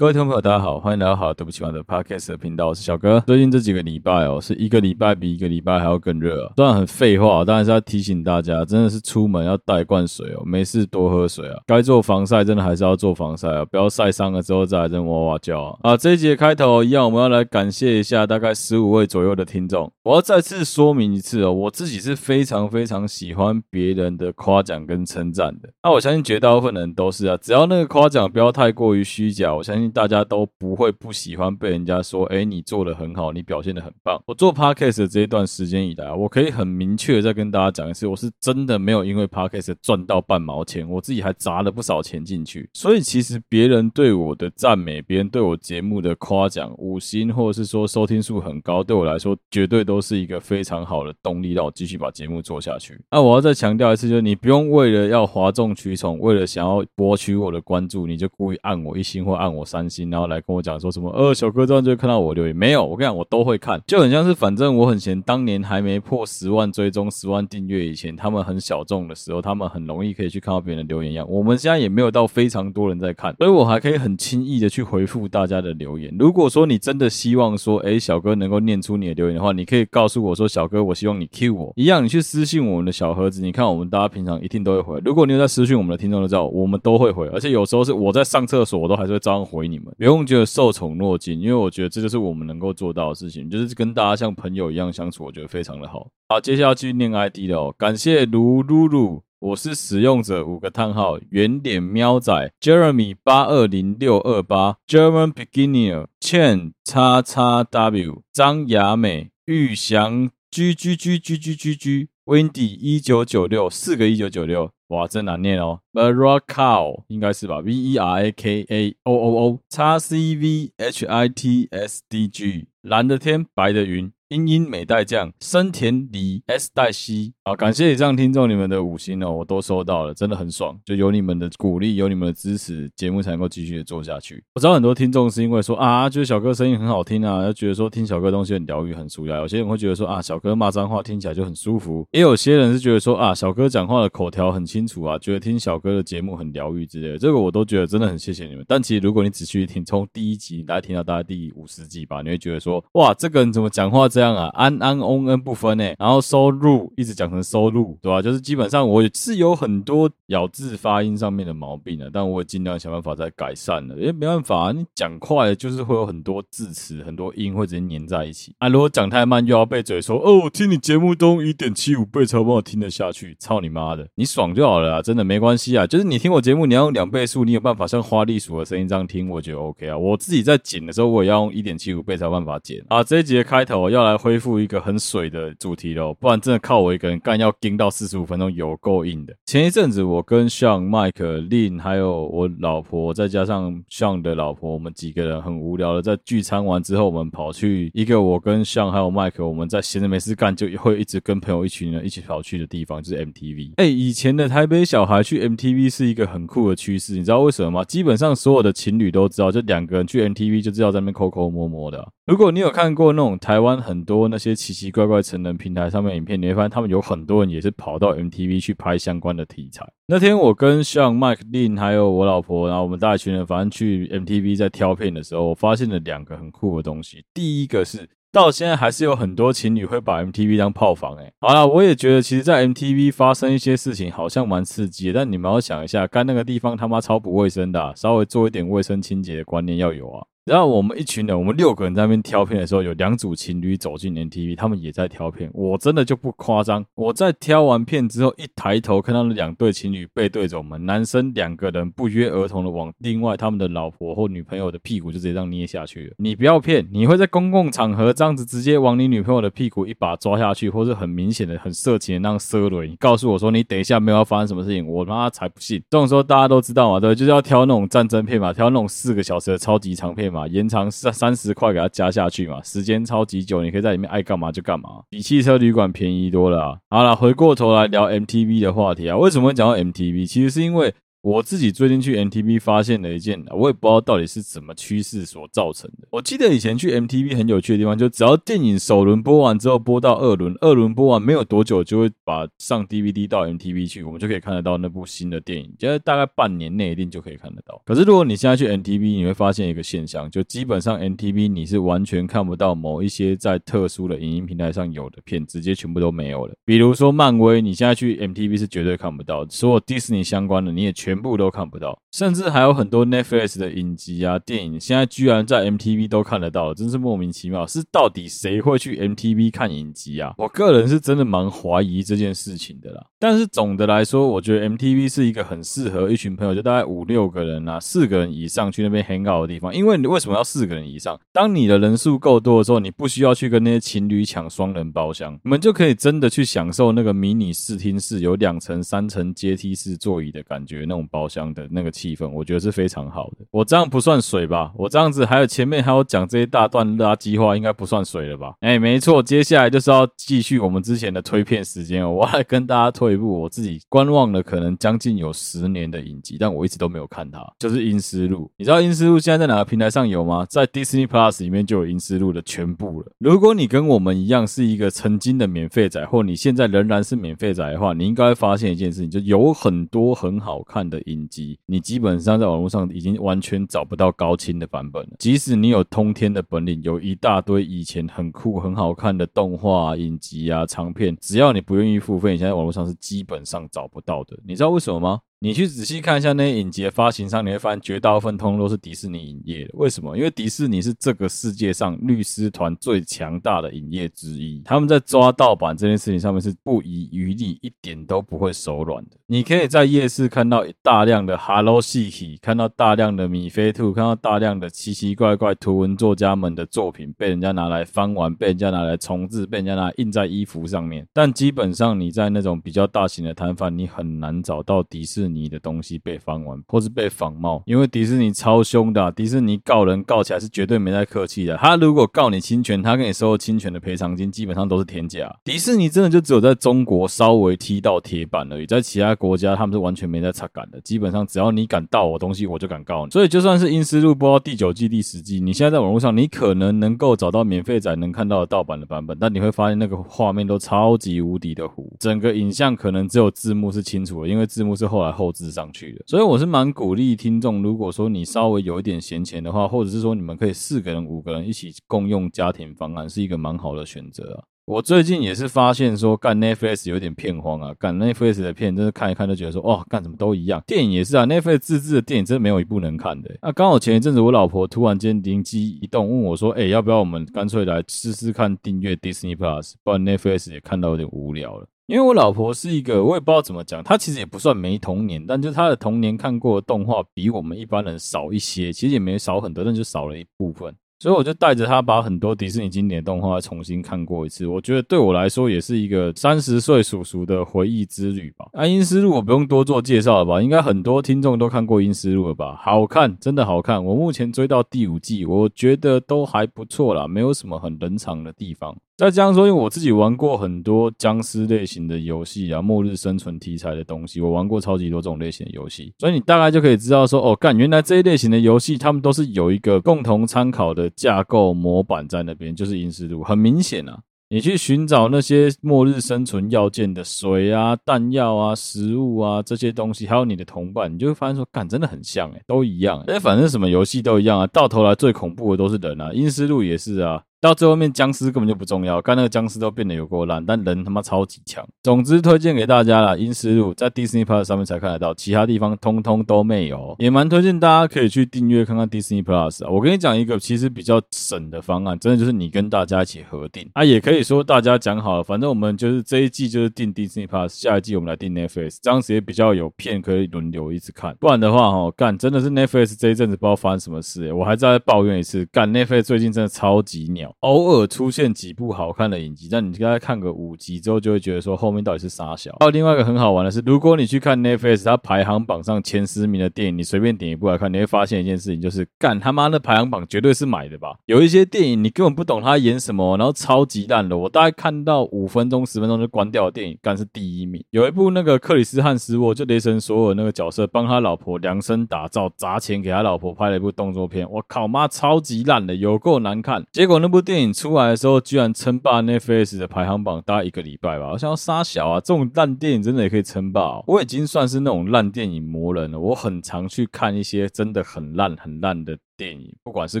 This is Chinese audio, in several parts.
各位听众朋友，大家好，欢迎来到好对不起我的 Podcast 的频道，我是小哥。最近这几个礼拜哦，是一个礼拜比一个礼拜还要更热啊。虽然很废话，当然是要提醒大家，真的是出门要带罐水哦，没事多喝水啊。该做防晒真的还是要做防晒啊，不要晒伤了之后再来这哇哇叫啊。啊，这一集的开头一样，我们要来感谢一下大概十五位左右的听众。我要再次说明一次哦，我自己是非常非常喜欢别人的夸奖跟称赞的。那我相信绝大部分人都是啊，只要那个夸奖不要太过于虚假，我相信。大家都不会不喜欢被人家说，哎，你做的很好，你表现的很棒。我做 Podcast 这一段时间以来，我可以很明确再跟大家讲一次，我是真的没有因为 Podcast 赚到半毛钱，我自己还砸了不少钱进去。所以其实别人对我的赞美，别人对我节目的夸奖，五星或者是说收听数很高，对我来说绝对都是一个非常好的动力，让我继续把节目做下去。那我要再强调一次，就是你不用为了要哗众取宠，为了想要博取我的关注，你就故意按我一星或按我三。担心然后来跟我讲说什么？呃，小哥这样就会看到我留言没有？我跟你讲，我都会看，就很像是反正我很闲。当年还没破十万追踪、十万订阅以前，他们很小众的时候，他们很容易可以去看到别人的留言一样。我们现在也没有到非常多人在看，所以我还可以很轻易的去回复大家的留言。如果说你真的希望说，哎，小哥能够念出你的留言的话，你可以告诉我说，小哥，我希望你 Q 我一样，你去私信我们的小盒子，你看我们大家平常一定都会回。如果你有在私信我们的听众都知道，我们都会回，而且有时候是我在上厕所，我都还是会照样回你们，不用觉得。受宠若惊，因为我觉得这就是我们能够做到的事情，就是跟大家像朋友一样相处，我觉得非常的好。好，接下来要继续念 ID 了哦，感谢卢露露，我是使用者五个叹号圆点喵仔 Jeremy 八二零六二八 German Beginner Chen 叉叉 W 张雅美玉祥 G G G G G G G Wendy 一九九六四个一九九六。哇，真难念哦，Veracao 应该是吧，V E R A K A O O O，叉 C V H I T S D G，蓝的天，白的云。英英美代酱，森田里 S 代西，好，感谢以上听众你们的五星哦，我都收到了，真的很爽，就有你们的鼓励，有你们的支持，节目才能够继续的做下去。我知道很多听众是因为说啊，觉得小哥声音很好听啊，要觉得说听小哥东西很疗愈、很舒压。有些人会觉得说啊，小哥骂脏话听起来就很舒服，也有些人是觉得说啊，小哥讲话的口条很清楚啊，觉得听小哥的节目很疗愈之类的。这个我都觉得真的很谢谢你们。但其实如果你仔细听，从第一集来听到大概第五十集吧，你会觉得说哇，这个人怎么讲话这这样啊？安安 on n 不分诶，然后收入一直讲成收入，对吧？就是基本上我是有很多咬字发音上面的毛病的，但我也尽量想办法在改善了。因为没办法啊，你讲快了就是会有很多字词、很多音会直接黏在一起啊。如果讲太慢，又要被嘴说哦，我听你节目都一点七五倍才帮我听得下去，操你妈的！你爽就好了啊，真的没关系啊。就是你听我节目，你要用两倍速，你有办法像花栗鼠的声音这样听，我觉得 OK 啊。我自己在剪的时候，我也要用一点七五倍才有办法剪啊。这一集的开头要来来恢复。一个很水的主题喽，不然真的靠我一个人干要盯到四十五分钟，有够硬的。前一阵子我跟 Sean、Mike、Lin 还有我老婆，再加上 Sean 的老婆，我们几个人很无聊的在聚餐完之后，我们跑去一个我跟 Sean 还有 Mike，我们在闲着没事干就会一直跟朋友一群人一起跑去的地方，就是 MTV。哎，以前的台北小孩去 MTV 是一个很酷的趋势，你知道为什么吗？基本上所有的情侣都知道，就两个人去 MTV 就知道在那边抠抠摸摸的。如果你有看过那种台湾很很多那些奇奇怪怪成人平台上面影片，你会发现他们有很多人也是跑到 MTV 去拍相关的题材。那天我跟像 Mike Lin 还有我老婆，然后我们带一群人，反正去 MTV 在挑片的时候，我发现了两个很酷的东西。第一个是到现在还是有很多情侣会把 MTV 当炮房，诶，好啦，我也觉得其实，在 MTV 发生一些事情好像蛮刺激的，但你们要想一下，干那个地方他妈超不卫生的，稍微做一点卫生清洁的观念要有啊。然后我们一群人，我们六个人在那边挑片的时候，有两组情侣走进 NTV，他们也在挑片。我真的就不夸张，我在挑完片之后，一抬头看到那两对情侣背对着我们，男生两个人不约而同的往另外他们的老婆或女朋友的屁股就直接这样捏下去了。你不要骗，你会在公共场合这样子直接往你女朋友的屁股一把抓下去，或是很明显的很色情的那样塞雷？你告诉我说你等一下没有要发生什么事情，我妈才不信。这种时候大家都知道嘛，对，就是要挑那种战争片嘛，挑那种四个小时的超级长片嘛。延长三三十块给它加下去嘛，时间超级久，你可以在里面爱干嘛就干嘛，比汽车旅馆便宜多了啊。好了，回过头来聊 MTV 的话题啊，为什么会讲到 MTV？其实是因为我自己最近去 MTV 发现了一件，我也不知道到底是什么趋势所造成的。我记得以前去 MTV 很有趣的地方，就只要电影首轮播完之后播到二轮，二轮播完没有多久就会把上 DVD 到 MTV 去，我们就可以看得到那部新的电影，觉得大概半年内一定就可以看得到。可是如果你现在去 MTV，你会发现一个现象，就基本上 MTV 你是完全看不到某一些在特殊的影音平台上有的片，直接全部都没有了。比如说漫威，你现在去 MTV 是绝对看不到，所有迪士尼相关的你也全。全部都看不到，甚至还有很多 Netflix 的影集啊、电影，现在居然在 MTV 都看得到，真是莫名其妙。是到底谁会去 MTV 看影集啊？我个人是真的蛮怀疑这件事情的啦。但是总的来说，我觉得 MTV 是一个很适合一群朋友，就大概五六个人啊，四个人以上去那边 hang out 的地方。因为你为什么要四个人以上？当你的人数够多的时候，你不需要去跟那些情侣抢双人包厢，你们就可以真的去享受那个迷你视听室，有两层、三层阶梯式座椅的感觉那种。包厢的那个气氛，我觉得是非常好的。我这样不算水吧？我这样子还有前面还有讲这一大段垃圾话，应该不算水了吧？哎，没错，接下来就是要继续我们之前的推片时间哦。我还跟大家推一部我自己观望了可能将近有十年的影集，但我一直都没有看它，就是《阴尸路》。你知道《阴尸路》现在在哪个平台上有吗？在 Disney Plus 里面就有《阴尸路》的全部了。如果你跟我们一样是一个曾经的免费仔，或你现在仍然是免费仔的话，你应该会发现一件事情，就有很多很好看的影集，你基本上在网络上已经完全找不到高清的版本了。即使你有通天的本领，有一大堆以前很酷很好看的动画、影集啊、长片，只要你不愿意付费，你现在网络上是基本上找不到的。你知道为什么吗？你去仔细看一下那些影集的发行商，你会发现绝大部分通通都是迪士尼影业的。为什么？因为迪士尼是这个世界上律师团最强大的影业之一，他们在抓盗版这件事情上面是不遗余力，一点都不会手软的。你可以在夜市看到大量的 Hello Kitty，看到大量的米菲兔，看到大量的奇奇怪怪图文作家们的作品被人家拿来翻玩，被人家拿来重制，被人家拿印在衣服上面。但基本上你在那种比较大型的摊贩，你很难找到迪士尼尼。你的东西被翻完，或是被仿冒，因为迪士尼超凶的，迪士尼告人告起来是绝对没在客气的。他如果告你侵权，他跟你收侵权的赔偿金基本上都是天价。迪士尼真的就只有在中国稍微踢到铁板而已，在其他国家他们是完全没在擦杆的。基本上只要你敢盗我东西，我就敢告你。所以就算是《阴尸路》播到第九季、第十季，你现在在网络上，你可能能够找到免费仔能看到的盗版的版本，但你会发现那个画面都超级无敌的糊，整个影像可能只有字幕是清楚的，因为字幕是后来。后制上去的，所以我是蛮鼓励听众，如果说你稍微有一点闲钱的话，或者是说你们可以四个人、五个人一起共用家庭方案，是一个蛮好的选择啊。我最近也是发现说，干 Netflix 有点片荒啊，干 Netflix 的片真是看一看就觉得说，哇，干什么都一样。电影也是啊，Netflix 自制的电影真的没有一部能看的。那刚好前一阵子我老婆突然间灵机一动，问我说，哎，要不要我们干脆来试试看订阅 Disney Plus，不然 Netflix 也看到有点无聊了。因为我老婆是一个，我也不知道怎么讲，她其实也不算没童年，但就她的童年看过的动画比我们一般人少一些，其实也没少很多，但就少了一部分。所以我就带着她把很多迪士尼经典动画重新看过一次，我觉得对我来说也是一个三十岁叔叔的回忆之旅吧。啊，阴尸路我不用多做介绍了吧？应该很多听众都看过阴尸路了吧？好看，真的好看。我目前追到第五季，我觉得都还不错啦，没有什么很冷场的地方。再这样说，因为我自己玩过很多僵尸类型的游戏啊，末日生存题材的东西，我玩过超级多这种类型的游戏，所以你大概就可以知道说，哦，干，原来这一类型的游戏，他们都是有一个共同参考的架构模板在那边，就是阴尸路。很明显啊，你去寻找那些末日生存要件的水啊、弹药啊、食物啊这些东西，还有你的同伴，你就会发现说，干，真的很像诶、都一样、欸。反正什么游戏都一样啊，到头来最恐怖的都是人啊，阴尸路也是啊。到最后面，僵尸根本就不重要，看那个僵尸都变得有够烂，但人他妈超级强。总之推荐给大家啦，《阴尸路》在 Disney Plus 上面才看得到，其他地方通通都没有。也蛮推荐大家可以去订阅看看 Disney Plus 啊。我跟你讲一个其实比较省的方案，真的就是你跟大家一起合订啊，也可以说大家讲好了，反正我们就是这一季就是订 Disney Plus，下一季我们来订 Netflix，这样子也比较有片可以轮流一直看。不然的话，哈，干真的是 Netflix 这一阵子不知道发生什么事，欸，我还在抱怨一次，干 Netflix 最近真的超级鸟偶尔出现几部好看的影集，但你大概看个五集之后，就会觉得说后面到底是啥小。还有另外一个很好玩的是，如果你去看 Netflix，它排行榜上前十名的电影，你随便点一部来看，你会发现一件事情，就是干他妈的排行榜绝对是买的吧？有一些电影你根本不懂他演什么，然后超级烂的，我大概看到五分钟、十分钟就关掉的电影，干是第一名。有一部那个克里斯汉斯沃，就雷神所有那个角色，帮他老婆量身打造，砸钱给他老婆拍了一部动作片，我靠妈，超级烂的，有够难看。结果那部电影出来的时候，居然称霸 Netflix 的排行榜大概一个礼拜吧。我想要杀小啊，这种烂电影真的也可以称霸哦。我已经算是那种烂电影魔人了，我很常去看一些真的很烂很烂的。电影不管是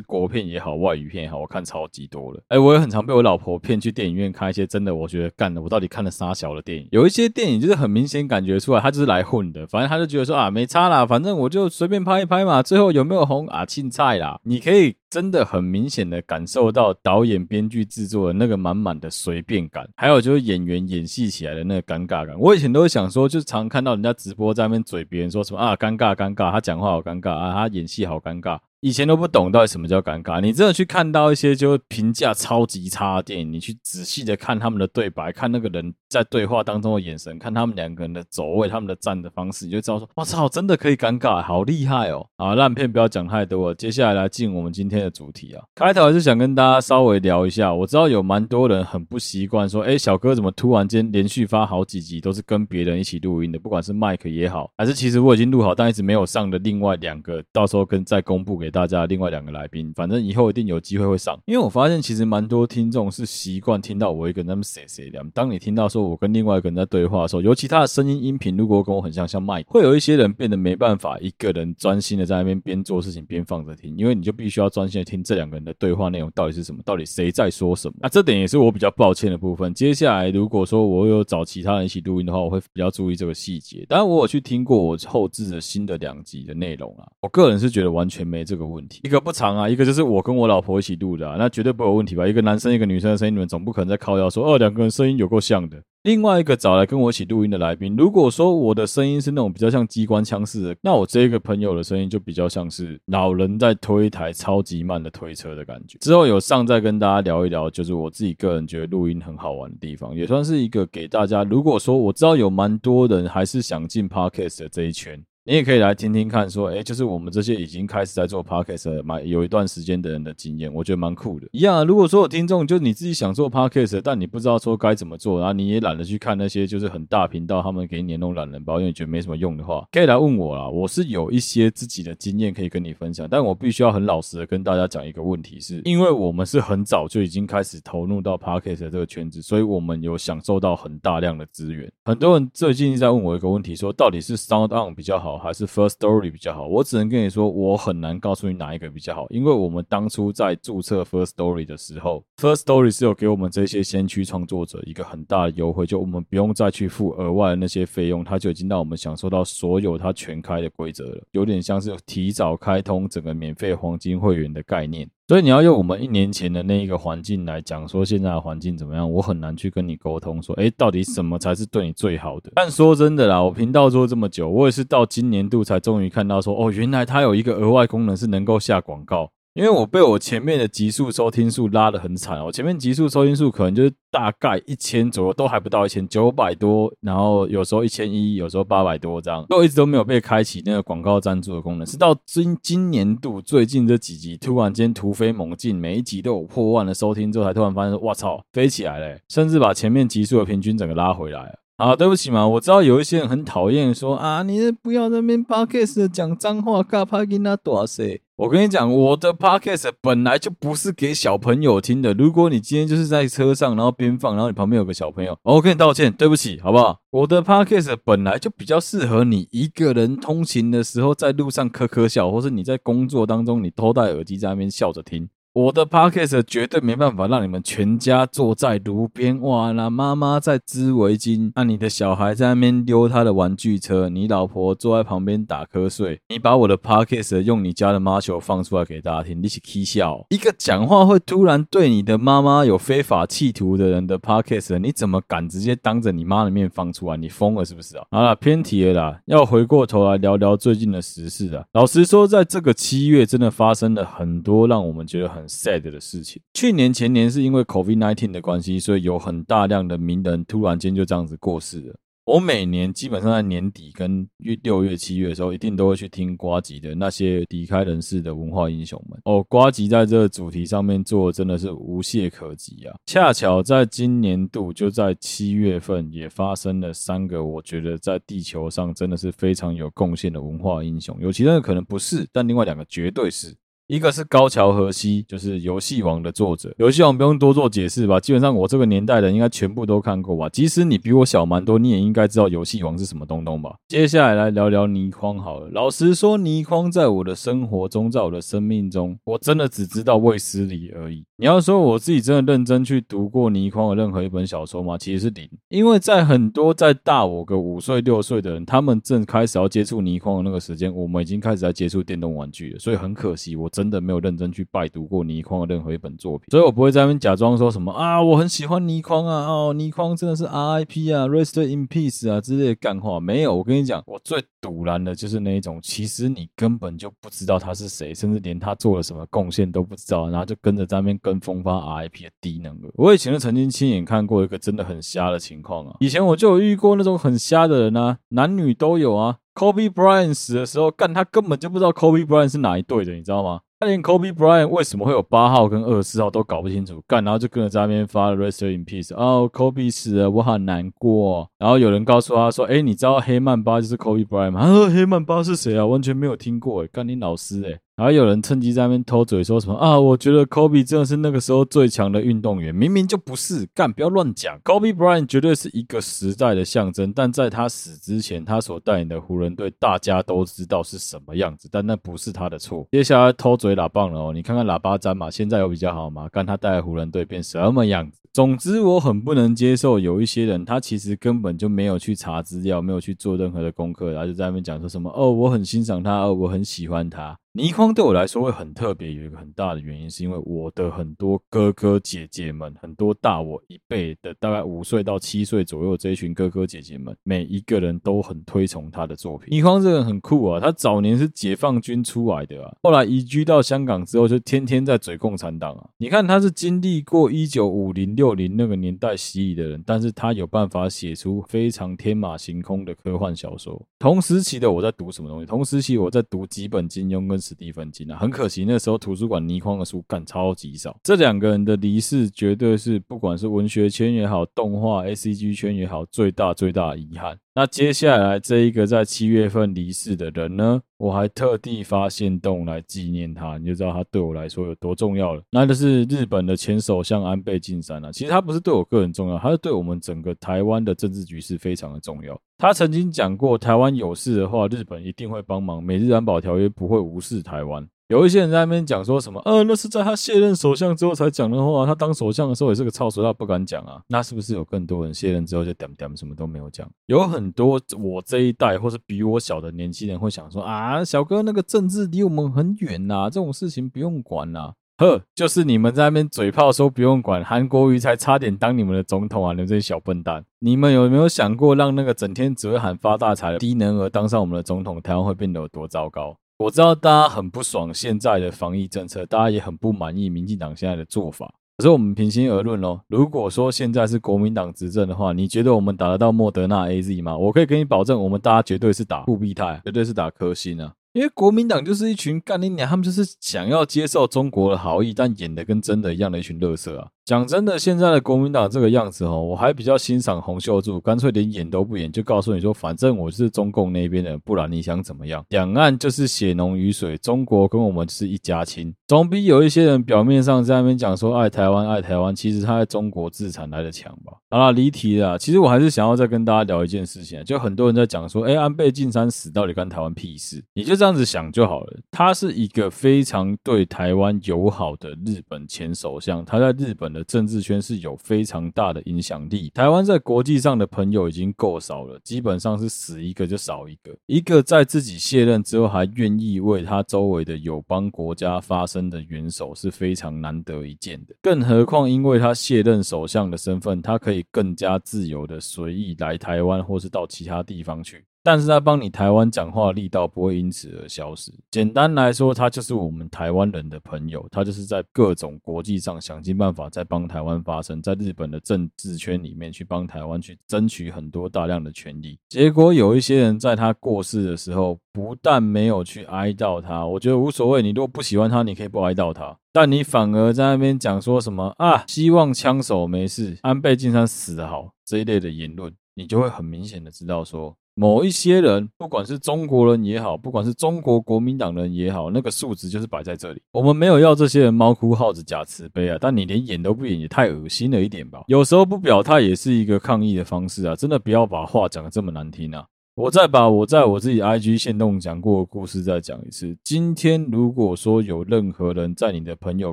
国片也好，外语片也好，我看超级多了。哎、我也很常被我老婆骗去电影院看一些真的，我觉得干的，我到底看了啥小的电影？有一些电影就是很明显感觉出来，他就是来混的。反正他就觉得说啊，没差啦，反正我就随便拍一拍嘛。最后有没有红啊？青菜啦，你可以真的很明显的感受到导演、编剧、制作的那个满满的随便感，还有就是演员演戏起来的那个尴尬感。我以前都会想说，就是常看到人家直播在那边嘴别人说什么啊，尴尬尴尬，他讲话好尴尬啊，他演戏好尴尬。以前都不懂到底什么叫尴尬，你真的去看到一些就评价超级差的电影，你去仔细的看他们的对白，看那个人在对话当中的眼神，看他们两个人的走位、他们的站的方式，你就知道说，我操，真的可以尴尬，好厉害哦！啊，烂片不要讲太多，接下来来进我们今天的主题啊。开头还是想跟大家稍微聊一下，我知道有蛮多人很不习惯说，哎，小哥怎么突然间连续发好几集都是跟别人一起录音的，不管是麦克也好，还是其实我已经录好但一直没有上的另外两个，到时候跟再公布给。大家另外两个来宾，反正以后一定有机会会上。因为我发现其实蛮多听众是习惯听到我一个人那么谁谁的。当你听到说我跟另外一个人在对话的时候，尤其他的声音音频如果跟我很像，像麦，会有一些人变得没办法一个人专心的在那边边做事情边放着听，因为你就必须要专心的听这两个人的对话内容到底是什么，到底谁在说什么。那这点也是我比较抱歉的部分。接下来如果说我有找其他人一起录音的话，我会比较注意这个细节。当然我有去听过我后置的新的两集的内容啊，我个人是觉得完全没这个。个问题一个不长啊，一个就是我跟我老婆一起录的，那绝对不有问题吧？一个男生一个女生的声音，你们总不可能在靠腰说哦，两个人声音有够像的。另外一个找来跟我一起录音的来宾，如果说我的声音是那种比较像机关枪似的，那我这个朋友的声音就比较像是老人在推一台超级慢的推车的感觉。之后有上再跟大家聊一聊，就是我自己个人觉得录音很好玩的地方，也算是一个给大家。如果说我知道有蛮多人还是想进 Podcast 的这一圈。你也可以来听听看，说，哎，就是我们这些已经开始在做 podcast 蛮有一段时间的人的经验，我觉得蛮酷的。一样啊，如果说有听众，就你自己想做 podcast，但你不知道说该怎么做，然后你也懒得去看那些就是很大频道他们给你那种懒人包，因为你觉得没什么用的话，可以来问我啦。我是有一些自己的经验可以跟你分享，但我必须要很老实的跟大家讲一个问题是，因为我们是很早就已经开始投入到 podcast 这个圈子，所以我们有享受到很大量的资源。很多人最近在问我一个问题，说到底是 Sound On 比较好，还是 First Story 比较好，我只能跟你说，我很难告诉你哪一个比较好，因为我们当初在注册 First Story 的时候，First Story 是有给我们这些先驱创作者一个很大的优惠，就我们不用再去付额外的那些费用，它就已经让我们享受到所有它全开的规则了，有点像是提早开通整个免费黄金会员的概念。所以你要用我们一年前的那一个环境来讲，说现在的环境怎么样？我很难去跟你沟通，说，诶，到底什么才是对你最好的？但说真的啦，我频道做这么久，我也是到今年度才终于看到说，哦，原来它有一个额外功能是能够下广告。因为我被我前面的集数收听数拉得很惨，我前面集数收听数可能就是大概一千左右，都还不到一千，九百多，然后有时候一千一，有时候八百多这样，都一直都没有被开启那个广告赞助的功能，是到今今年度最近这几集突然间突飞猛进，每一集都有破万的收听之后，才突然发现说，哇操，飞起来了，甚至把前面集数的平均整个拉回来了。啊，对不起嘛，我知道有一些人很讨厌说啊，你不要在那边 podcast 讲脏话，嘎帕给那多少？我跟你讲，我的 podcast 本来就不是给小朋友听的。如果你今天就是在车上，然后边放，然后你旁边有个小朋友，我跟你道歉，对不起，好不好？我的 podcast 本来就比较适合你一个人通勤的时候，在路上咳咳笑，或是你在工作当中，你偷戴耳机在那边笑着听。我的 podcast 绝对没办法让你们全家坐在路边，哇，那妈妈在织围巾，那你的小孩在那边溜他的玩具车，你老婆坐在旁边打瞌睡，你把我的 podcast 用你家的妈球放出来给大家听，你起 k 笑，一个讲话会突然对你的妈妈有非法企图的人的 podcast，你怎么敢直接当着你妈的面放出来？你疯了是不是啊？好了，偏题了啦，要回过头来聊聊最近的时事啊。老实说，在这个七月，真的发生了很多让我们觉得很。很 sad 的事情。去年前年是因为 COVID-19 的关系，所以有很大量的名人突然间就这样子过世了。我每年基本上在年底跟月六月七月的时候，一定都会去听瓜吉的那些离开人世的文化英雄们。哦，瓜吉在这个主题上面做真的是无懈可击啊！恰巧在今年度就在七月份也发生了三个，我觉得在地球上真的是非常有贡献的文化英雄，有其他的可能不是，但另外两个绝对是。一个是高桥和希，就是游戏王的作者。游戏王不用多做解释吧？基本上我这个年代的应该全部都看过吧？即使你比我小蛮多，你也应该知道游戏王是什么东东吧？接下来来聊聊倪匡好了。老实说，倪匡在我的生活中，在我的生命中，我真的只知道卫斯理而已。你要说我自己真的认真去读过倪匡的任何一本小说吗？其实是零。因为在很多在大我个五岁六岁的人，他们正开始要接触倪匡的那个时间，我们已经开始在接触电动玩具了。所以很可惜，我真的没有认真去拜读过倪匡的任何一本作品，所以我不会在那边假装说什么啊，我很喜欢倪匡啊，哦，倪匡真的是 RIP 啊，Rest in Peace 啊之类的干话，没有。我跟你讲，我最赌烂的就是那一种，其实你根本就不知道他是谁，甚至连他做了什么贡献都不知道，然后就跟着在那边跟风发 RIP 的低能儿。我以前就曾经亲眼看过一个真的很瞎的情况啊，以前我就有遇过那种很瞎的人啊，男女都有啊。Kobe Bryant 死的时候，干他根本就不知道 Kobe Bryant 是哪一队的，你知道吗？他连 Kobe Bryant 为什么会有八号跟二十四号都搞不清楚，干，然后就跟着在那边发了 Rest in Peace，哦，Kobe 死了，我好难过。然后有人告诉他说，哎，你知道黑曼巴就是 Kobe Bryant 吗？他说黑曼巴是谁啊？完全没有听过，哎，干你老师，哎。然后有人趁机在那边偷嘴说什么啊？我觉得 Kobe 真的是那个时候最强的运动员，明明就不是，干，不要乱讲。Kobe Bryant 绝对是一个时代的象征，但在他死之前，他所带领的湖人队大家都知道是什么样子，但那不是他的错。接下来偷嘴喇棒了哦，你看看喇叭詹嘛，现在有比较好吗？看他带湖人队变什么样子？总之，我很不能接受有一些人，他其实根本就没有去查资料，没有去做任何的功课，然后就在那边讲说什么哦，我很欣赏他，哦，我很喜欢他。倪匡对我来说会很特别，有一个很大的原因，是因为我的很多哥哥姐姐们，很多大我一辈的，大概五岁到七岁左右这一群哥哥姐姐们，每一个人都很推崇他的作品。倪匡这个人很酷啊，他早年是解放军出来的啊，后来移居到香港之后，就天天在嘴共产党啊。你看他是经历过一九五零六零那个年代洗礼的人，但是他有办法写出非常天马行空的科幻小说。同时期的我在读什么东西？同时期我在读几本金庸跟史蒂芬金啊，很可惜那时候图书馆倪匡的书干超级少。这两个人的离世，绝对是不管是文学圈也好，动画 ACG 圈也好，最大最大的遗憾。那接下来这一个在七月份离世的人呢，我还特地发现动来纪念他，你就知道他对我来说有多重要了。那就是日本的前首相安倍晋三啊，其实他不是对我个人重要，他是对我们整个台湾的政治局势非常的重要。他曾经讲过，台湾有事的话，日本一定会帮忙，美日安保条约不会无视台湾。有一些人在那边讲说什么，呃，那是在他卸任首相之后才讲的话，他当首相的时候也是个操守，他不敢讲啊。那是不是有更多人卸任之后就点点什么都没有讲？有很多我这一代或是比我小的年轻人会想说啊，小哥那个政治离我们很远呐，这种事情不用管呐。呵，就是你们在那边嘴炮说不用管，韩国瑜才差点当你们的总统啊！你们这些小笨蛋，你们有没有想过让那个整天只会喊发大财的低能儿当上我们的总统，台湾会变得有多糟糕？我知道大家很不爽现在的防疫政策，大家也很不满意民进党现在的做法。可是我们平心而论哦，如果说现在是国民党执政的话，你觉得我们打得到莫德纳 AZ 吗？我可以给你保证，我们大家绝对是打复必泰，绝对是打科兴啊。因为国民党就是一群干你娘，他们就是想要接受中国的好意，但演的跟真的一样的一群乐色啊。讲真的，现在的国民党这个样子哦，我还比较欣赏洪秀柱，干脆连演都不演，就告诉你说，反正我是中共那边的，不然你想怎么样？两岸就是血浓于水，中国跟我们是一家亲，总比有一些人表面上在那边讲说爱台湾爱台湾，其实他在中国自残来的强吧？好了，离题了。其实我还是想要再跟大家聊一件事情，就很多人在讲说，哎，安倍晋三死到底关台湾屁事？你就这样子想就好了。他是一个非常对台湾友好的日本前首相，他在日本的。政治圈是有非常大的影响力。台湾在国际上的朋友已经够少了，基本上是死一个就少一个。一个在自己卸任之后还愿意为他周围的友邦国家发声的元首是非常难得一见的。更何况，因为他卸任首相的身份，他可以更加自由的随意来台湾或是到其他地方去。但是他帮你台湾讲话力道不会因此而消失。简单来说，他就是我们台湾人的朋友，他就是在各种国际上想尽办法在帮台湾发声，在日本的政治圈里面去帮台湾去争取很多大量的权利。结果有一些人在他过世的时候，不但没有去哀悼他，我觉得无所谓。你如果不喜欢他，你可以不哀悼他，但你反而在那边讲说什么啊，希望枪手没事，安倍晋三死得好这一类的言论，你就会很明显的知道说。某一些人，不管是中国人也好，不管是中国国民党人也好，那个数值就是摆在这里。我们没有要这些人猫哭耗子假慈悲啊，但你连演都不演，也太恶心了一点吧？有时候不表态也是一个抗议的方式啊！真的不要把话讲的这么难听啊！我再把我在我自己 IG 线动讲过的故事再讲一次。今天如果说有任何人在你的朋友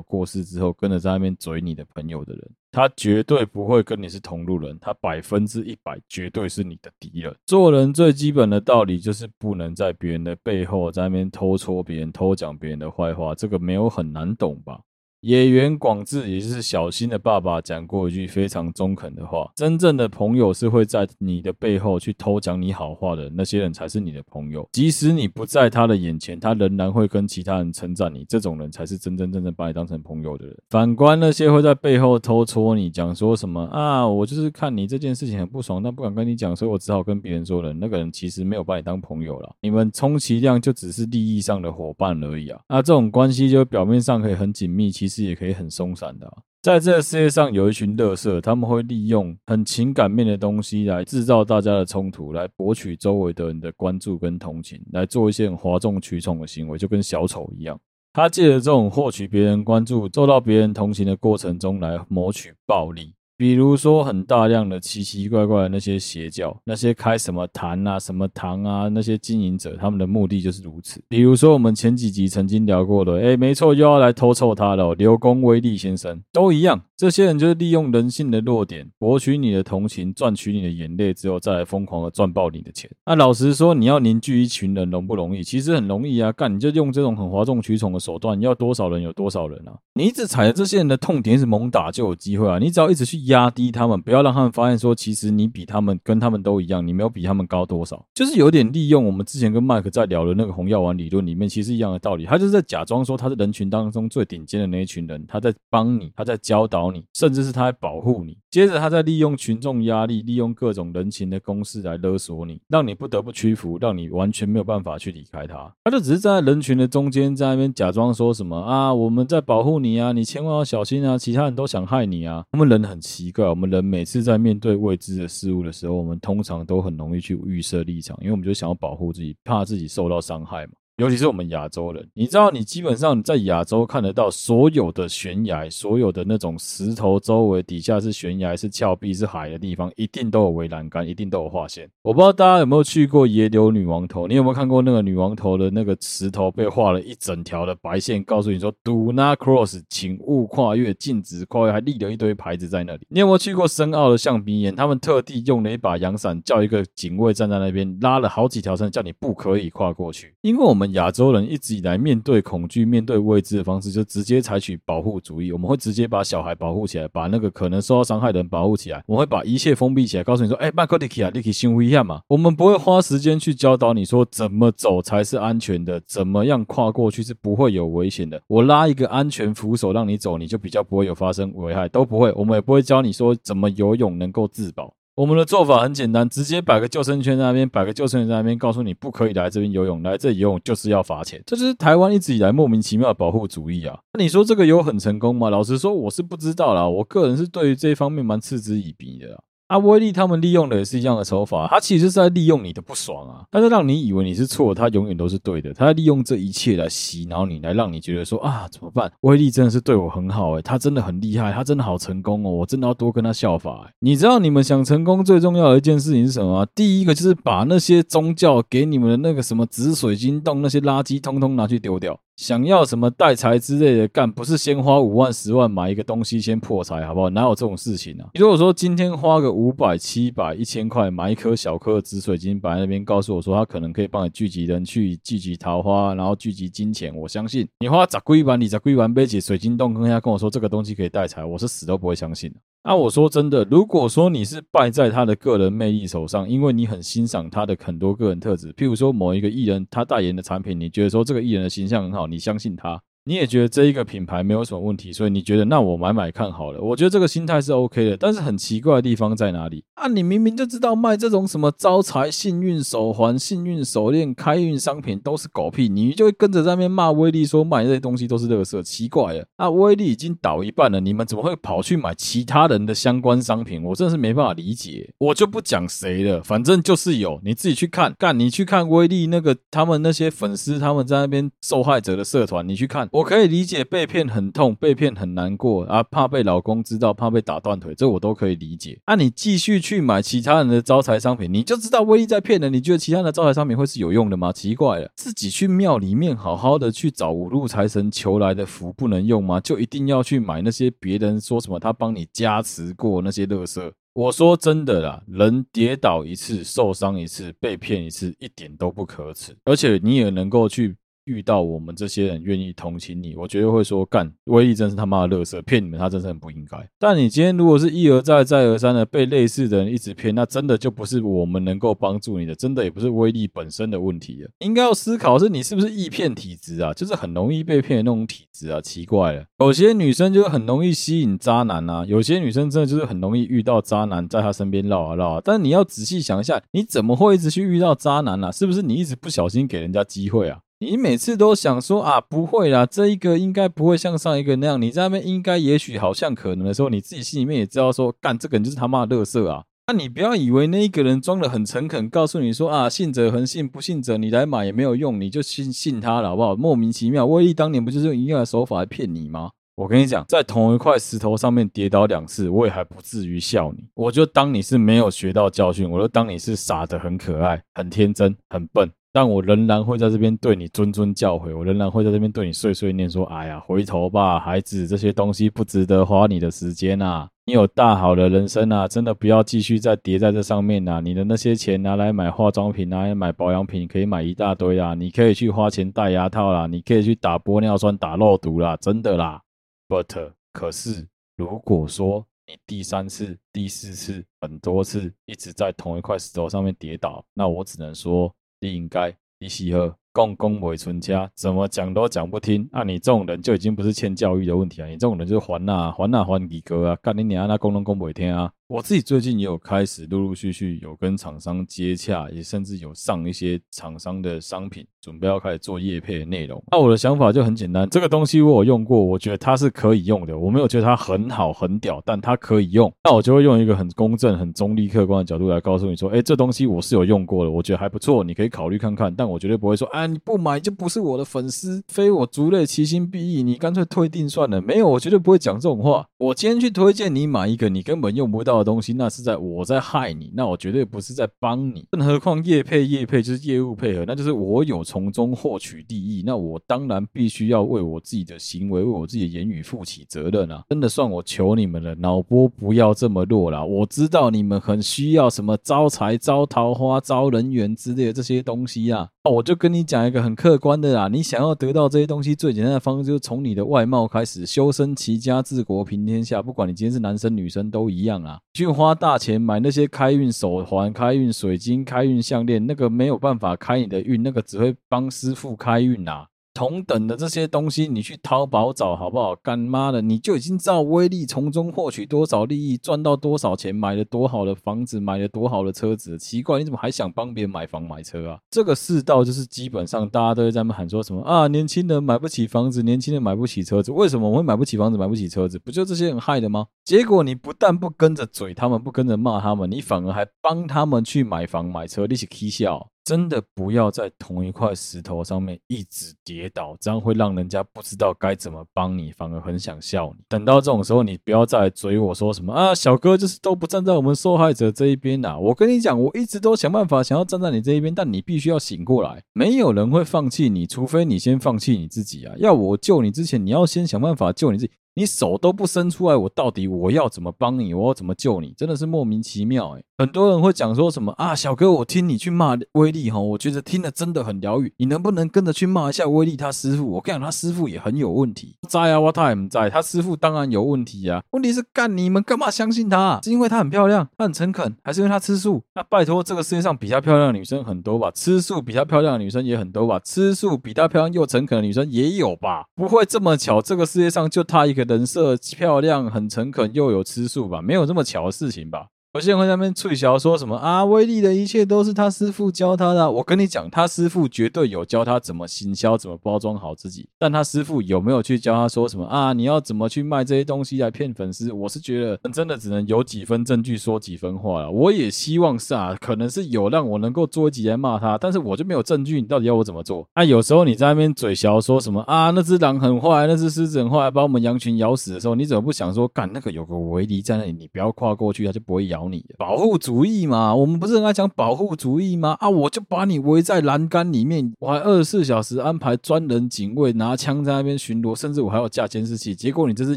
过世之后，跟着在那边嘴你的朋友的人，他绝对不会跟你是同路人，他百分之一百绝对是你的敌人。做人最基本的道理就是不能在别人的背后在那边偷戳别人、偷讲别人的坏话，这个没有很难懂吧？野原广志，也就是小新的爸爸，讲过一句非常中肯的话：真正的朋友是会在你的背后去偷讲你好话的，那些人才是你的朋友。即使你不在他的眼前，他仍然会跟其他人称赞你。这种人才是真真正正把你当成朋友的人。反观那些会在背后偷戳你，讲说什么啊，我就是看你这件事情很不爽，但不敢跟你讲，所以我只好跟别人说的，那个人其实没有把你当朋友了。你们充其量就只是利益上的伙伴而已啊。那这种关系就表面上可以很紧密，其实也可以很松散的。在这个世界上，有一群乐色，他们会利用很情感面的东西来制造大家的冲突，来博取周围的人的关注跟同情，来做一些很哗众取宠的行为，就跟小丑一样。他借着这种获取别人关注、受到别人同情的过程中来谋取暴利。比如说，很大量的奇奇怪怪的那些邪教，那些开什么坛啊、什么堂啊，那些经营者，他们的目的就是如此。比如说，我们前几集曾经聊过的，哎，没错，又要来偷臭他了。刘公威利先生都一样，这些人就是利用人性的弱点，博取你的同情，赚取你的眼泪之后，再来疯狂的赚爆你的钱。那老实说，你要凝聚一群人容不容易？其实很容易啊，干你就用这种很哗众取宠的手段，要多少人有多少人啊？你一直踩着这些人的痛点，一直猛打就有机会啊！你只要一直去。压低他们，不要让他们发现说，其实你比他们跟他们都一样，你没有比他们高多少，就是有点利用我们之前跟麦克在聊的那个红药丸理论里面，其实一样的道理。他就是在假装说他是人群当中最顶尖的那一群人，他在帮你，他在教导你，甚至是他在保护你。接着他在利用群众压力，利用各种人情的公式来勒索你，让你不得不屈服，让你完全没有办法去离开他。他就只是站在人群的中间，在那边假装说什么啊，我们在保护你啊，你千万要小心啊，其他人都想害你啊。我们人很奇奇怪，我们人每次在面对未知的事物的时候，我们通常都很容易去预设立场，因为我们就想要保护自己，怕自己受到伤害嘛。尤其是我们亚洲人，你知道，你基本上在亚洲看得到所有的悬崖，所有的那种石头周围底下是悬崖、是峭壁、是海的地方，一定都有围栏杆，一定都有划线。我不知道大家有没有去过野柳女王头，你有没有看过那个女王头的那个石头被画了一整条的白线，告诉你说 “Do not cross”，请勿跨越，禁止跨越，还立了一堆牌子在那里。你有没有去过深澳的象鼻岩？他们特地用了一把阳伞，叫一个警卫站在那边，拉了好几条绳，叫你不可以跨过去，因为我们。亚洲人一直以来面对恐惧、面对未知的方式，就直接采取保护主义。我们会直接把小孩保护起来，把那个可能受到伤害的人保护起来。我会把一切封闭起来，告诉你说：“哎，麦克迪奇啊，你可以先一下嘛。”我们不会花时间去教导你说怎么走才是安全的，怎么样跨过去是不会有危险的。我拉一个安全扶手让你走，你就比较不会有发生危害，都不会。我们也不会教你说怎么游泳能够自保。我们的做法很简单，直接摆个救生圈在那边，摆个救生圈在那边，告诉你不可以来这边游泳，来这里游泳就是要罚钱。这就是台湾一直以来莫名其妙的保护主义啊！那你说这个有很成功吗？老实说，我是不知道啦。我个人是对于这一方面蛮嗤之以鼻的。阿威利他们利用的也是一样的手法，他其实是在利用你的不爽啊，他在让你以为你是错，他永远都是对的，他在利用这一切来洗脑你，来让你觉得说啊，怎么办？威利真的是对我很好诶，他真的很厉害，他真的好成功哦，我真的要多跟他效法。你知道你们想成功最重要的一件事情是什么？第一个就是把那些宗教给你们的那个什么紫水晶洞那些垃圾通通拿去丢掉。想要什么带财之类的干，不是先花五万、十万买一个东西先破财，好不好？哪有这种事情啊？你如果说今天花个五百、七百、一千块买一颗小颗的紫水晶，摆在那边告诉我说它可能可以帮你聚集人去聚集桃花，然后聚集金钱，我相信你花十几万、你十几万买起水晶洞，跟人家跟我说这个东西可以带财，我是死都不会相信的。啊，我说真的，如果说你是败在他的个人魅力手上，因为你很欣赏他的很多个人特质，譬如说某一个艺人他代言的产品，你觉得说这个艺人的形象很好，你相信他。你也觉得这一个品牌没有什么问题，所以你觉得那我买买看好了。我觉得这个心态是 OK 的，但是很奇怪的地方在哪里啊？你明明就知道卖这种什么招财、幸运手环、幸运手链、开运商品都是狗屁，你就会跟着在那边骂威力说卖这些东西都是垃圾，奇怪了。啊，威力已经倒一半了，你们怎么会跑去买其他人的相关商品？我真是没办法理解。我就不讲谁了，反正就是有，你自己去看，干你去看威力那个他们那些粉丝他们在那边受害者的社团，你去看。我可以理解被骗很痛，被骗很难过啊，怕被老公知道，怕被打断腿，这我都可以理解。啊，你继续去买其他人的招财商品，你就知道威力在骗人。你觉得其他的招财商品会是有用的吗？奇怪了，自己去庙里面好好的去找五路财神求来的福不能用吗？就一定要去买那些别人说什么他帮你加持过那些垃圾？我说真的啦，人跌倒一次，受伤一次，被骗一次，一点都不可耻，而且你也能够去。遇到我们这些人愿意同情你，我绝对会说干，威力真是他妈的垃圾，骗你们他真是很不应该。但你今天如果是一而再再而三的被类似的人一直骗，那真的就不是我们能够帮助你的，真的也不是威力本身的问题了。应该要思考是你是不是易骗体质啊，就是很容易被骗的那种体质啊。奇怪了，有些女生就是很容易吸引渣男啊，有些女生真的就是很容易遇到渣男在她身边绕啊绕啊。但你要仔细想一下，你怎么会一直去遇到渣男啊？是不是你一直不小心给人家机会啊？你每次都想说啊，不会啦，这一个应该不会像上一个那样。你在那边应该、也许、好像、可能的时候，你自己心里面也知道说，干这个人就是他妈的垃圾啊！那你不要以为那一个人装得很诚恳，告诉你说啊，信者恒信，不信者你来买也没有用，你就信信他了，好不好？莫名其妙，威力当年不就是用一样的手法来骗你吗？我跟你讲，在同一块石头上面跌倒两次，我也还不至于笑你。我就当你是没有学到教训，我就当你是傻得很可爱、很天真、很笨。但我仍然会在这边对你谆谆教诲，我仍然会在这边对你碎碎念说：“哎呀，回头吧，孩子，这些东西不值得花你的时间啊！你有大好的人生啊，真的不要继续再叠在这上面啊！你的那些钱拿来买化妆品，拿来买保养品，可以买一大堆啊！你可以去花钱戴牙套啦，你可以去打玻尿酸、打肉毒啦，真的啦。But 可是，如果说你第三次、第四次、很多次一直在同一块石头上面跌倒，那我只能说。”你应该，你喜欢公公为存家，怎么讲都讲不听。那、啊、你这种人就已经不是欠教育的问题啊，你这种人就是还呐还呐还几个啊，干你娘那公公公不会听啊。我自己最近也有开始陆陆续续有跟厂商接洽，也甚至有上一些厂商的商品，准备要开始做叶配的内容。那我的想法就很简单，这个东西我有用过，我觉得它是可以用的。我没有觉得它很好很屌，但它可以用。那我就会用一个很公正、很中立、客观的角度来告诉你说，哎，这东西我是有用过的，我觉得还不错，你可以考虑看看。但我绝对不会说，哎，你不买就不是我的粉丝，非我族类，其心必异，你干脆退订算了。没有，我绝对不会讲这种话。我今天去推荐你买一个你根本用不到的东西，那是在我在害你，那我绝对不是在帮你。更何况叶配叶配就是业务配合，那就是我有从中获取利益，那我当然必须要为我自己的行为、为我自己的言语负起责任啊！真的算我求你们了，脑波不要这么弱啦。我知道你们很需要什么招财、招桃花、招人缘之类的这些东西啊。我就跟你讲一个很客观的啦，你想要得到这些东西，最简单的方式就是从你的外貌开始，修身齐家治国平天下。不管你今天是男生女生都一样啊，去花大钱买那些开运手环、开运水晶、开运项链，那个没有办法开你的运，那个只会帮师傅开运啊。同等的这些东西，你去淘宝找好不好？干妈的，你就已经知道威力从中获取多少利益，赚到多少钱，买了多好的房子，买了多好的车子。奇怪，你怎么还想帮别人买房买车啊？这个世道就是基本上大家都在那喊说什么啊，年轻人买不起房子，年轻人买不起车子。为什么我会买不起房子，买不起车子？不就这些人害的吗？结果你不但不跟着嘴他们，不跟着骂他们，你反而还帮他们去买房买车，你是起笑。真的不要在同一块石头上面一直跌倒，这样会让人家不知道该怎么帮你，反而很想笑你。等到这种时候，你不要再追我说什么啊，小哥就是都不站在我们受害者这一边呐。我跟你讲，我一直都想办法想要站在你这一边，但你必须要醒过来。没有人会放弃你，除非你先放弃你自己啊。要我救你之前，你要先想办法救你自己。你手都不伸出来，我到底我要怎么帮你？我要怎么救你？真的是莫名其妙哎！很多人会讲说什么啊，小哥，我听你去骂威力哈，我觉得听了真的很疗愈。你能不能跟着去骂一下威力他师傅？我跟你讲，他师傅也很有问题。在啊，我他也不在，他师傅当然有问题啊。问题是干你们干嘛相信他？是因为他很漂亮，他很诚恳，还是因为他吃素？那拜托，这个世界上比他漂亮的女生很多吧？吃素比他漂亮的女生也很多吧？吃素比他漂亮又诚恳的女生也有吧？不会这么巧，这个世界上就他一个人设漂亮、很诚恳又有吃素吧？没有这么巧的事情吧？有些人会在那边吹箫说什么啊，威力的一切都是他师傅教他的。我跟你讲，他师傅绝对有教他怎么行销，怎么包装好自己。但他师傅有没有去教他说什么啊？你要怎么去卖这些东西来骗粉丝？我是觉得真的只能有几分证据说几分话了。我也希望是啊，可能是有让我能够做一集来骂他，但是我就没有证据。你到底要我怎么做？啊，有时候你在那边嘴箫说什么啊？那只狼很坏，那只狮子很坏，把我们羊群咬死的时候，你怎么不想说干那个有个围篱在那里，你不要跨过去，他就不会咬你，保护。主义嘛，我们不是很爱讲保护主义吗？啊，我就把你围在栏杆里面，我还二十四小时安排专人警卫，拿枪在那边巡逻，甚至我还要架监视器。结果你这只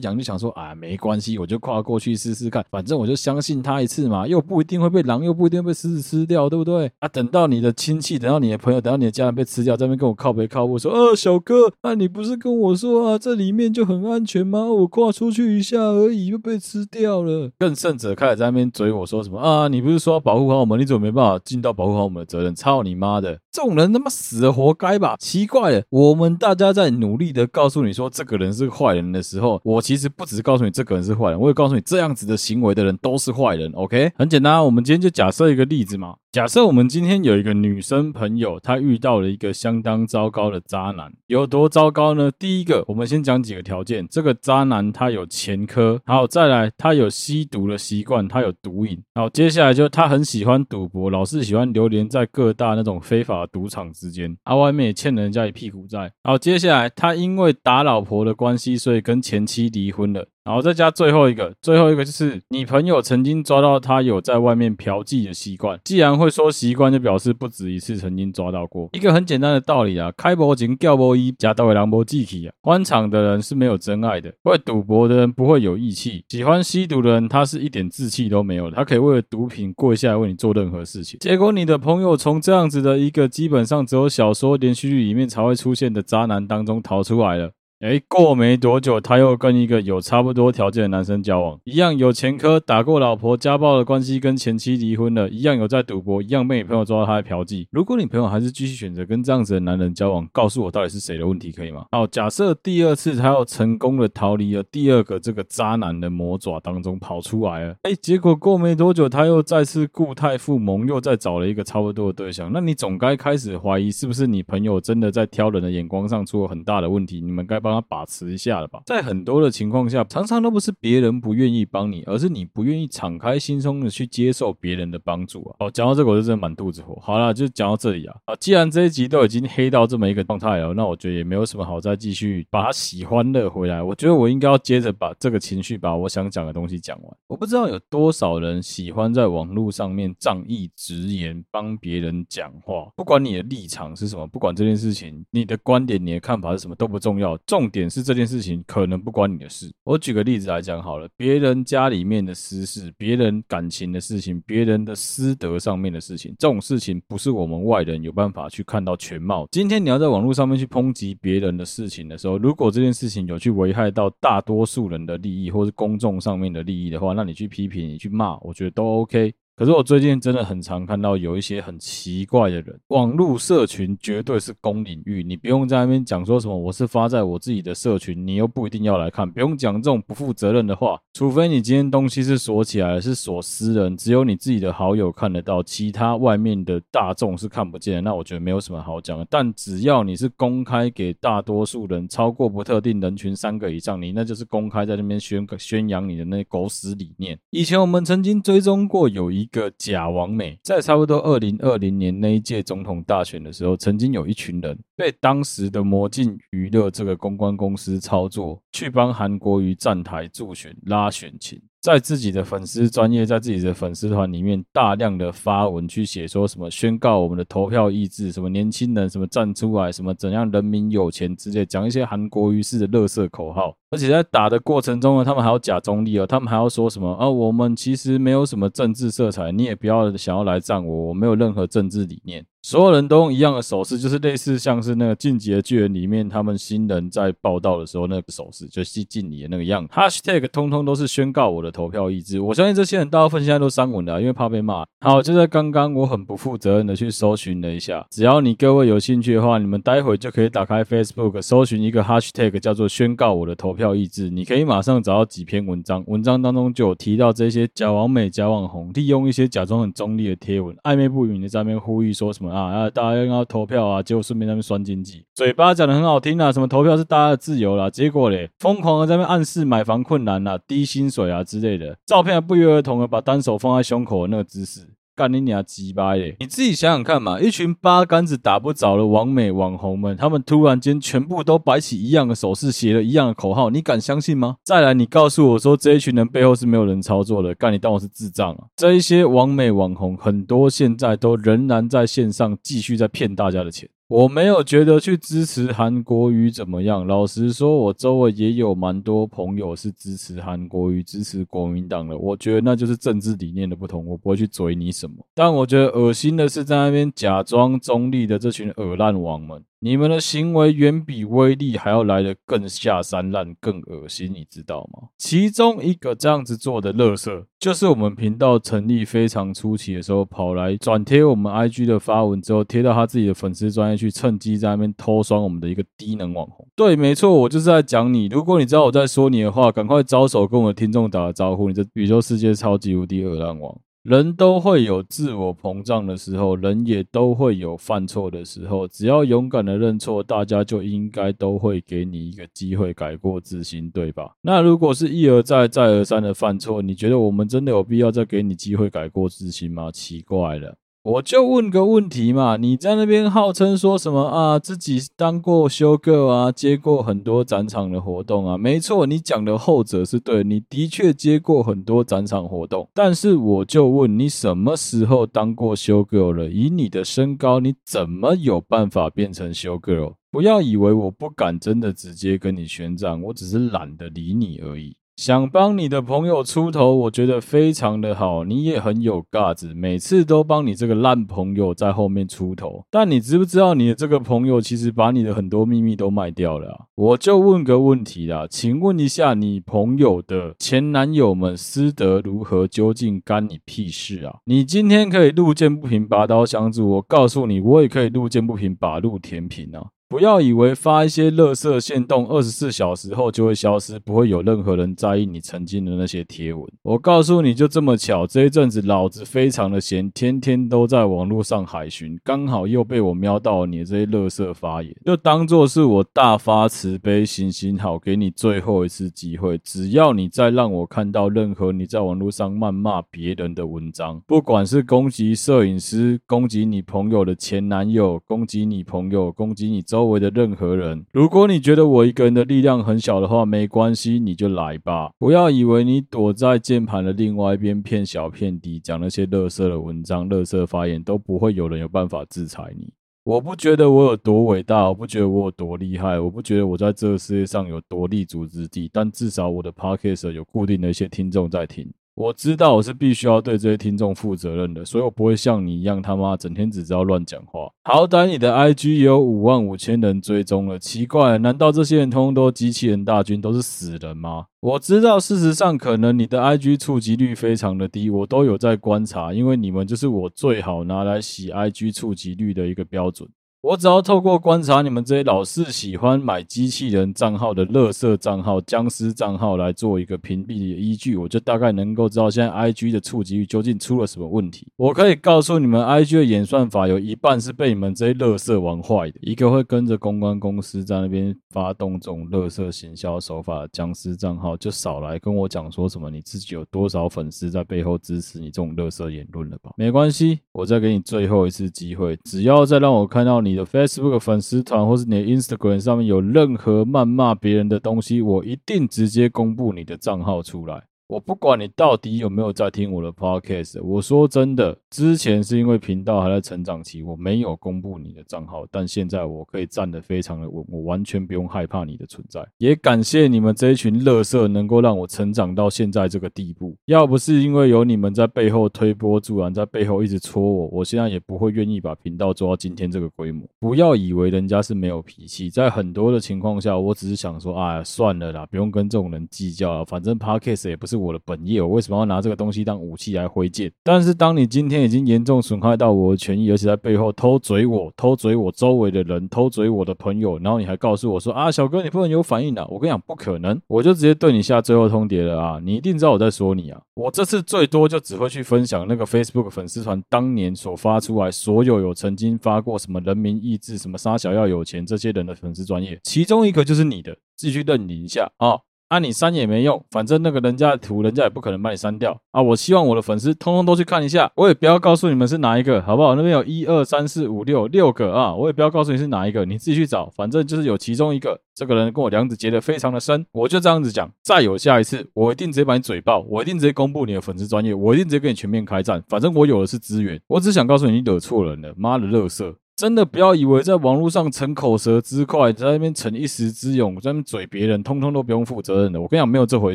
羊就想说，啊，没关系，我就跨过去试试看，反正我就相信他一次嘛，又不一定会被狼，又不一定会被狮子吃掉，对不对？啊，等到你的亲戚，等到你的朋友，等到你的家人被吃掉，在那边跟我靠背靠北说，啊，小哥，啊，你不是跟我说啊，这里面就很安全吗？我跨出去一下而已，就被吃掉了。更甚者开始在那边嘴我说什么啊？你不是说要保护好我们？你怎么没办法尽到保护好我们的责任？操你妈的！这种人他妈死了活该吧？奇怪了，我们大家在努力的告诉你说这个人是坏人的时候，我其实不只是告诉你这个人是坏人，我也告诉你这样子的行为的人都是坏人。OK，很简单，我们今天就假设一个例子嘛。假设我们今天有一个女生朋友，她遇到了一个相当糟糕的渣男，有多糟糕呢？第一个，我们先讲几个条件。这个渣男他有前科，好，再来他有吸毒的习惯，他有毒瘾，好，接下来就他很喜欢赌博，老是喜欢流连在各大那种非法赌场之间，啊，外面也欠人家一屁股债。好，接下来他因为打老婆的关系，所以跟前妻离婚了。然后再加最后一个，最后一个就是你朋友曾经抓到他有在外面嫖妓的习惯。既然会说习惯，就表示不止一次曾经抓到过。一个很简单的道理啊，开博情，叫博一，加到为狼博记起啊。欢场的人是没有真爱的，会赌博的人不会有义气，喜欢吸毒的人他是一点志气都没有的，他可以为了毒品跪下来为你做任何事情。结果你的朋友从这样子的一个基本上只有小说连续剧里面才会出现的渣男当中逃出来了。哎，过没多久，他又跟一个有差不多条件的男生交往，一样有前科，打过老婆，家暴的关系，跟前妻离婚了，一样有在赌博，一样被你朋友抓到他在嫖妓。如果你朋友还是继续选择跟这样子的男人交往，告诉我到底是谁的问题，可以吗？好，假设第二次他又成功的逃离了第二个这个渣男的魔爪当中跑出来了，哎，结果过没多久，他又再次故态复萌，又再找了一个差不多的对象。那你总该开始怀疑，是不是你朋友真的在挑人的眼光上出了很大的问题？你们该帮。帮他把持一下了吧，在很多的情况下，常常都不是别人不愿意帮你，而是你不愿意敞开心胸的去接受别人的帮助啊。哦，讲到这个我就真的满肚子火。好了，就讲到这里啊。啊，既然这一集都已经黑到这么一个状态了，那我觉得也没有什么好再继续把它喜欢乐回来。我觉得我应该要接着把这个情绪，把我想讲的东西讲完。我不知道有多少人喜欢在网络上面仗义直言，帮别人讲话，不管你的立场是什么，不管这件事情你的观点、你的看法是什么都不重要。重重点是这件事情可能不关你的事。我举个例子来讲好了，别人家里面的私事、别人感情的事情、别人的私德上面的事情，这种事情不是我们外人有办法去看到全貌。今天你要在网络上面去抨击别人的事情的时候，如果这件事情有去危害到大多数人的利益，或是公众上面的利益的话，那你去批评、你去骂，我觉得都 OK。可是我最近真的很常看到有一些很奇怪的人，网络社群绝对是公领域，你不用在那边讲说什么我是发在我自己的社群，你又不一定要来看，不用讲这种不负责任的话，除非你今天东西是锁起来，是锁私人，只有你自己的好友看得到，其他外面的大众是看不见，那我觉得没有什么好讲的。但只要你是公开给大多数人，超过不特定人群三个以上，你那就是公开在那边宣宣扬你的那狗屎理念。以前我们曾经追踪过有一。个假王美，在差不多二零二零年那一届总统大选的时候，曾经有一群人被当时的魔镜娱乐这个公关公司操作，去帮韩国瑜站台助选拉选情，在自己的粉丝专业，在自己的粉丝团里面大量的发文去写说什么宣告我们的投票意志，什么年轻人什么站出来，什么怎样人民有钱之类，讲一些韩国瑜式的垃圾口号。而且在打的过程中呢，他们还要假中立哦，他们还要说什么啊？我们其实没有什么政治色彩，你也不要想要来站我，我没有任何政治理念。所有人都用一样的手势，就是类似像是那个进击的巨人里面他们新人在报道的时候那个手势，就是敬礼的那个样子。Hashtag 通通都是宣告我的投票意志。我相信这些人大部分现在都删文了，因为怕被骂。好，就在刚刚，我很不负责任的去搜寻了一下。只要你各位有兴趣的话，你们待会就可以打开 Facebook 搜寻一个 Hashtag 叫做宣告我的投票意志。你可以马上找到几篇文章，文章当中就有提到这些假网美、假网红利用一些假装很中立的贴文，暧昧不明的在那边呼吁说什么啊啊，大家。要投票啊，结果顺便在那边酸经济，嘴巴讲的很好听啊，什么投票是大家的自由啦，结果嘞，疯狂的在那边暗示买房困难啦、低薪水啊之类的，照片不约而同的把单手放在胸口的那个姿势，干你娘鸡巴耶！你自己想想看嘛，一群八竿子打不着的网美网红们，他们突然间全部都摆起一样的手势，写了一样的口号，你敢相信吗？再来，你告诉我说这一群人背后是没有人操作的，干你当我是智障啊？这一些网美网红很多现在都仍然在线上继续在骗大家的钱。我没有觉得去支持韩国瑜怎么样。老实说，我周围也有蛮多朋友是支持韩国瑜、支持国民党的。我觉得那就是政治理念的不同，我不会去嘴你什么。但我觉得恶心的是，在那边假装中立的这群耳烂王们。你们的行为远比威力还要来得更下三滥、更恶心，你知道吗？其中一个这样子做的垃圾，就是我们频道成立非常初期的时候，跑来转贴我们 IG 的发文之后，贴到他自己的粉丝专页去，趁机在那边偷酸我们的一个低能网红。对，没错，我就是在讲你。如果你知道我在说你的话，赶快招手跟我的听众打个招呼。你这宇宙世界超级无敌恶烂王。人都会有自我膨胀的时候，人也都会有犯错的时候。只要勇敢的认错，大家就应该都会给你一个机会改过自新，对吧？那如果是一而再、再而三的犯错，你觉得我们真的有必要再给你机会改过自新吗？奇怪了。我就问个问题嘛，你在那边号称说什么啊？自己当过修 girl 啊，接过很多展场的活动啊。没错，你讲的后者是对，你的确接过很多展场活动。但是我就问你，什么时候当过修 girl 了？以你的身高，你怎么有办法变成修 girl？不要以为我不敢真的直接跟你宣战，我只是懒得理你而已。想帮你的朋友出头，我觉得非常的好，你也很有架子，每次都帮你这个烂朋友在后面出头。但你知不知道，你的这个朋友其实把你的很多秘密都卖掉了？我就问个问题啦，请问一下，你朋友的前男友们私德如何？究竟干你屁事啊？你今天可以路见不平拔刀相助，我告诉你，我也可以路见不平把路填平啊。不要以为发一些垃圾限动，二十四小时后就会消失，不会有任何人在意你曾经的那些贴文。我告诉你就这么巧，这一阵子老子非常的闲，天天都在网络上海巡，刚好又被我瞄到你这些垃圾发言，就当做是我大发慈悲，行行好，给你最后一次机会。只要你再让我看到任何你在网络上谩骂别人的文章，不管是攻击摄影师、攻击你朋友的前男友、攻击你朋友、攻击你周。周围的任何人，如果你觉得我一个人的力量很小的话，没关系，你就来吧。不要以为你躲在键盘的另外一边骗小骗低，讲那些垃圾的文章、垃圾发言，都不会有人有办法制裁你。我不觉得我有多伟大，我不觉得我有多厉害，我不觉得我在这个世界上有多立足之地，但至少我的 podcast 有固定的一些听众在听。我知道我是必须要对这些听众负责任的，所以我不会像你一样他妈整天只知道乱讲话。好歹你的 IG 也有五万五千人追踪了，奇怪，难道这些人通通都机器人大军都是死人吗？我知道事实上可能你的 IG 触及率非常的低，我都有在观察，因为你们就是我最好拿来洗 IG 触及率的一个标准。我只要透过观察你们这些老是喜欢买机器人账号的乐色账号、僵尸账号来做一个屏蔽的依据，我就大概能够知道现在 IG 的触及率究竟出了什么问题。我可以告诉你们，IG 的演算法有一半是被你们这些乐色玩坏的。一个会跟着公关公司在那边发动这种乐色行销手法的僵尸账号，就少来跟我讲说什么你自己有多少粉丝在背后支持你这种乐色言论了吧？没关系，我再给你最后一次机会，只要再让我看到你。你的 Facebook 粉丝团或是你的 Instagram 上面有任何谩骂别人的东西，我一定直接公布你的账号出来。我不管你到底有没有在听我的 podcast，我说真的，之前是因为频道还在成长期，我没有公布你的账号，但现在我可以站得非常的稳，我完全不用害怕你的存在。也感谢你们这一群乐色，能够让我成长到现在这个地步。要不是因为有你们在背后推波助澜，在背后一直戳我，我现在也不会愿意把频道做到今天这个规模。不要以为人家是没有脾气，在很多的情况下，我只是想说，哎，算了啦，不用跟这种人计较了，反正 podcast 也不是我的本业，我为什么要拿这个东西当武器来挥剑？但是当你今天已经严重损害到我的权益，而且在背后偷嘴我、偷嘴我周围的人、偷嘴我的朋友，然后你还告诉我说啊，小哥你不能有反应的，我跟你讲不可能，我就直接对你下最后通牒了啊！你一定知道我在说你啊！我这次最多就只会去分享那个 Facebook 粉丝团当年所发出来所有有曾经发过什么人民意志、什么杀小要有钱这些人的粉丝专业，其中一个就是你的，自己去认领一下啊！啊，你删也没用，反正那个人家的图，人家也不可能把你删掉啊！我希望我的粉丝通通都去看一下，我也不要告诉你们是哪一个，好不好？那边有一二三四五六六个啊，我也不要告诉你是哪一个，你自己去找，反正就是有其中一个，这个人跟我梁子结得非常的深，我就这样子讲。再有下一次，我一定直接把你嘴爆，我一定直接公布你的粉丝专业，我一定直接跟你全面开战，反正我有的是资源，我只想告诉你，你惹错人了，妈的，乐色！真的不要以为在网络上逞口舌之快，在那边逞一时之勇，在那边嘴别人，通通都不用负责任的。我跟你讲，没有这回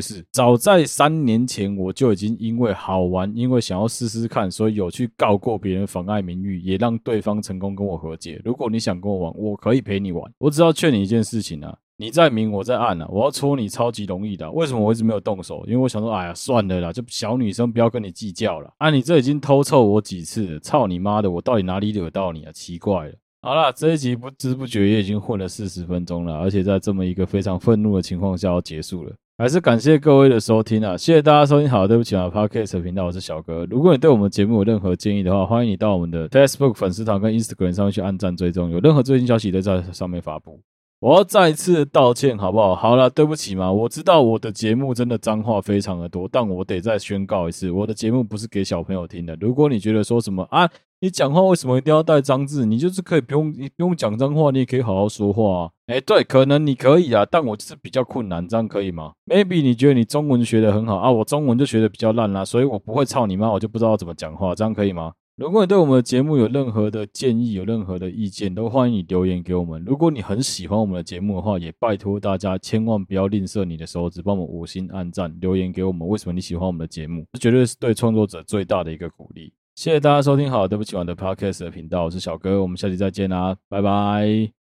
事。早在三年前，我就已经因为好玩，因为想要试试看，所以有去告过别人妨碍名誉，也让对方成功跟我和解。如果你想跟我玩，我可以陪你玩。我只要劝你一件事情啊。你在明，我在暗啊！我要戳你超级容易的，为什么我一直没有动手？因为我想说，哎呀，算了啦，就小女生不要跟你计较了。啊，你这已经偷臭我几次了？操你妈的！我到底哪里惹到你啊？奇怪了。好啦，这一集不知不觉也已经混了四十分钟了，而且在这么一个非常愤怒的情况下要结束了。还是感谢各位的收听啊！谢谢大家收听。好，对不起啊，Podcast 频道，我是小哥。如果你对我们节目有任何建议的话，欢迎你到我们的 Facebook 粉丝团跟 Instagram 上面去按赞追踪，有任何最新消息都在上面发布。我要再次道歉，好不好？好了，对不起嘛，我知道我的节目真的脏话非常的多，但我得再宣告一次，我的节目不是给小朋友听的。如果你觉得说什么啊，你讲话为什么一定要带脏字？你就是可以不用，你不用讲脏话，你也可以好好说话啊。哎，对，可能你可以啊，但我就是比较困难，这样可以吗？Maybe 你觉得你中文学的很好啊，我中文就学的比较烂啦，所以我不会操你妈，我就不知道怎么讲话，这样可以吗？如果你对我们的节目有任何的建议，有任何的意见，都欢迎你留言给我们。如果你很喜欢我们的节目的话，也拜托大家千万不要吝啬你的手指，帮我们五星按赞，留言给我们。为什么你喜欢我们的节目？这绝对是对创作者最大的一个鼓励。谢谢大家收听好，对不起，我的 Podcast 的频道，我是小哥，我们下期再见啦，拜拜。